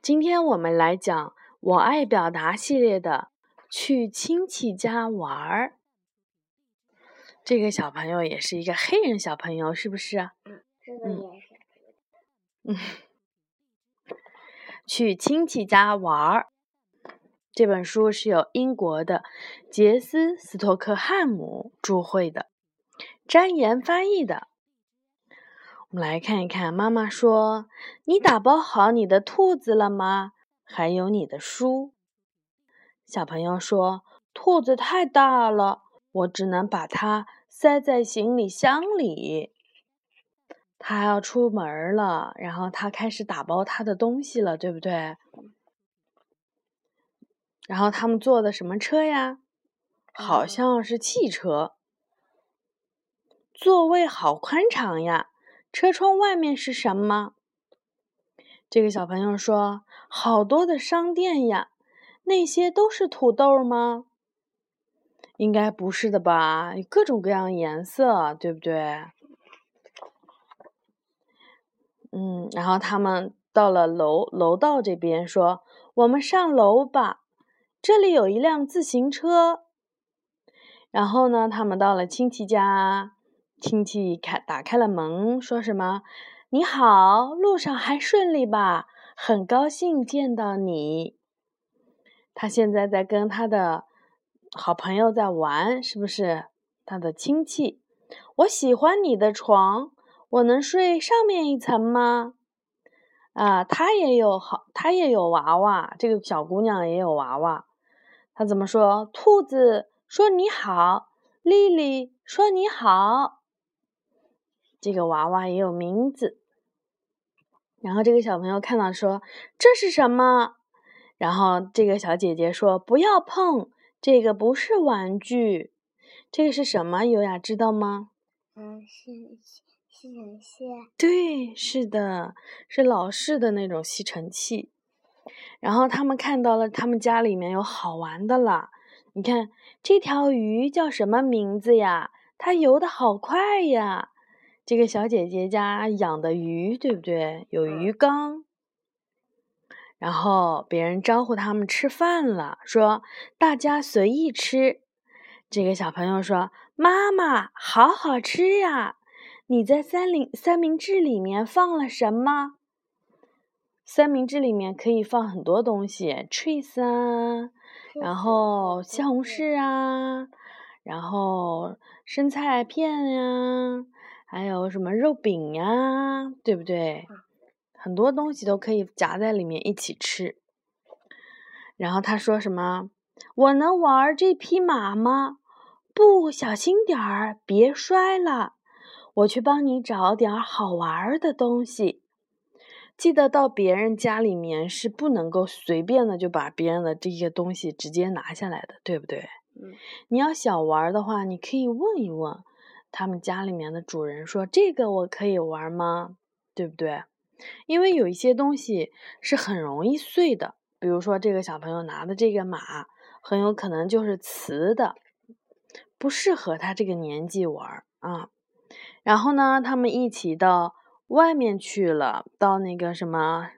今天我们来讲《我爱表达》系列的“去亲戚家玩儿”。这个小朋友也是一个黑人小朋友，是不是？嗯，这个也是。嗯，去亲戚家玩儿。这本书是由英国的杰斯·斯托克汉姆著绘的，詹言翻译的。我们来看一看，妈妈说：“你打包好你的兔子了吗？还有你的书。”小朋友说：“兔子太大了，我只能把它塞在行李箱里。”他要出门了，然后他开始打包他的东西了，对不对？然后他们坐的什么车呀？好像是汽车，座位好宽敞呀。车窗外面是什么？这个小朋友说：“好多的商店呀，那些都是土豆吗？”应该不是的吧？各种各样颜色，对不对？嗯，然后他们到了楼楼道这边，说：“我们上楼吧，这里有一辆自行车。”然后呢，他们到了亲戚家。亲戚开打开了门，说什么：“你好，路上还顺利吧？很高兴见到你。”他现在在跟他的好朋友在玩，是不是？他的亲戚，我喜欢你的床，我能睡上面一层吗？啊，他也有好，他也有娃娃，这个小姑娘也有娃娃。他怎么说？兔子说：“你好。”丽丽说：“你好。”这个娃娃也有名字，然后这个小朋友看到说：“这是什么？”然后这个小姐姐说：“不要碰，这个不是玩具，这个是什么？优雅知道吗？”嗯，是吸尘器。对，是的，是老式的那种吸尘器。然后他们看到了，他们家里面有好玩的了。你看这条鱼叫什么名字呀？它游的好快呀！这个小姐姐家养的鱼，对不对？有鱼缸，然后别人招呼他们吃饭了，说大家随意吃。这个小朋友说：“妈妈，好好吃呀！你在三明三明治里面放了什么？三明治里面可以放很多东西，cheese 啊，然后西红柿啊，然后生菜片呀。”还有什么肉饼呀，对不对？很多东西都可以夹在里面一起吃。然后他说什么？我能玩这匹马吗？不小心点儿，别摔了。我去帮你找点好玩的东西。记得到别人家里面是不能够随便的就把别人的这些东西直接拿下来的，对不对？嗯。你要想玩的话，你可以问一问。他们家里面的主人说：“这个我可以玩吗？对不对？因为有一些东西是很容易碎的，比如说这个小朋友拿的这个马，很有可能就是瓷的，不适合他这个年纪玩啊。然后呢，他们一起到外面去了，到那个什么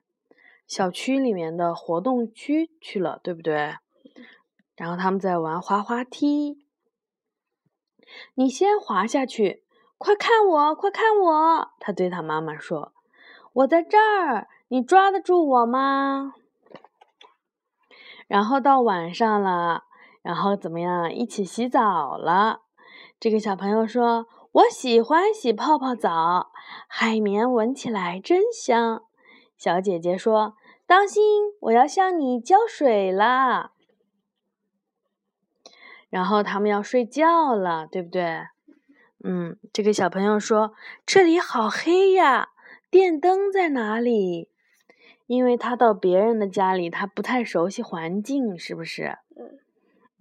小区里面的活动区去了，对不对？然后他们在玩滑滑梯。”你先滑下去，快看我，快看我！他对他妈妈说：“我在这儿，你抓得住我吗？”然后到晚上了，然后怎么样？一起洗澡了。这个小朋友说：“我喜欢洗泡泡澡，海绵闻起来真香。”小姐姐说：“当心，我要向你浇水了。”然后他们要睡觉了，对不对？嗯，这个小朋友说：“这里好黑呀，电灯在哪里？”因为他到别人的家里，他不太熟悉环境，是不是？嗯。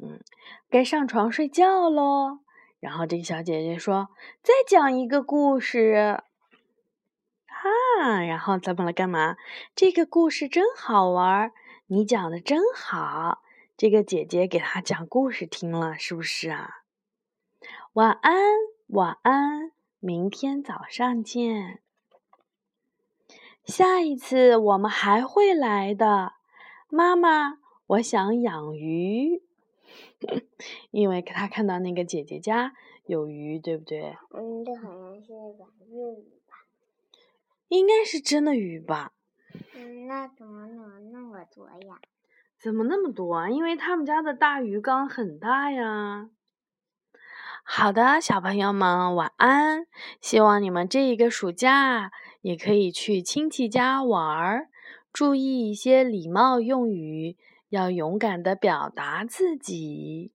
嗯，该上床睡觉喽。然后这个小姐姐说：“再讲一个故事。”啊，然后咱们来干嘛？这个故事真好玩，你讲的真好。这个姐姐给他讲故事听了，是不是啊？晚安，晚安，明天早上见。下一次我们还会来的。妈妈，我想养鱼，因为他看到那个姐姐家有鱼，对不对？嗯，这好像是一个鱼吧？应该是真的鱼吧？嗯，那怎么能那么多呀？怎么那么多啊？因为他们家的大鱼缸很大呀。好的，小朋友们晚安。希望你们这一个暑假也可以去亲戚家玩儿，注意一些礼貌用语，要勇敢的表达自己。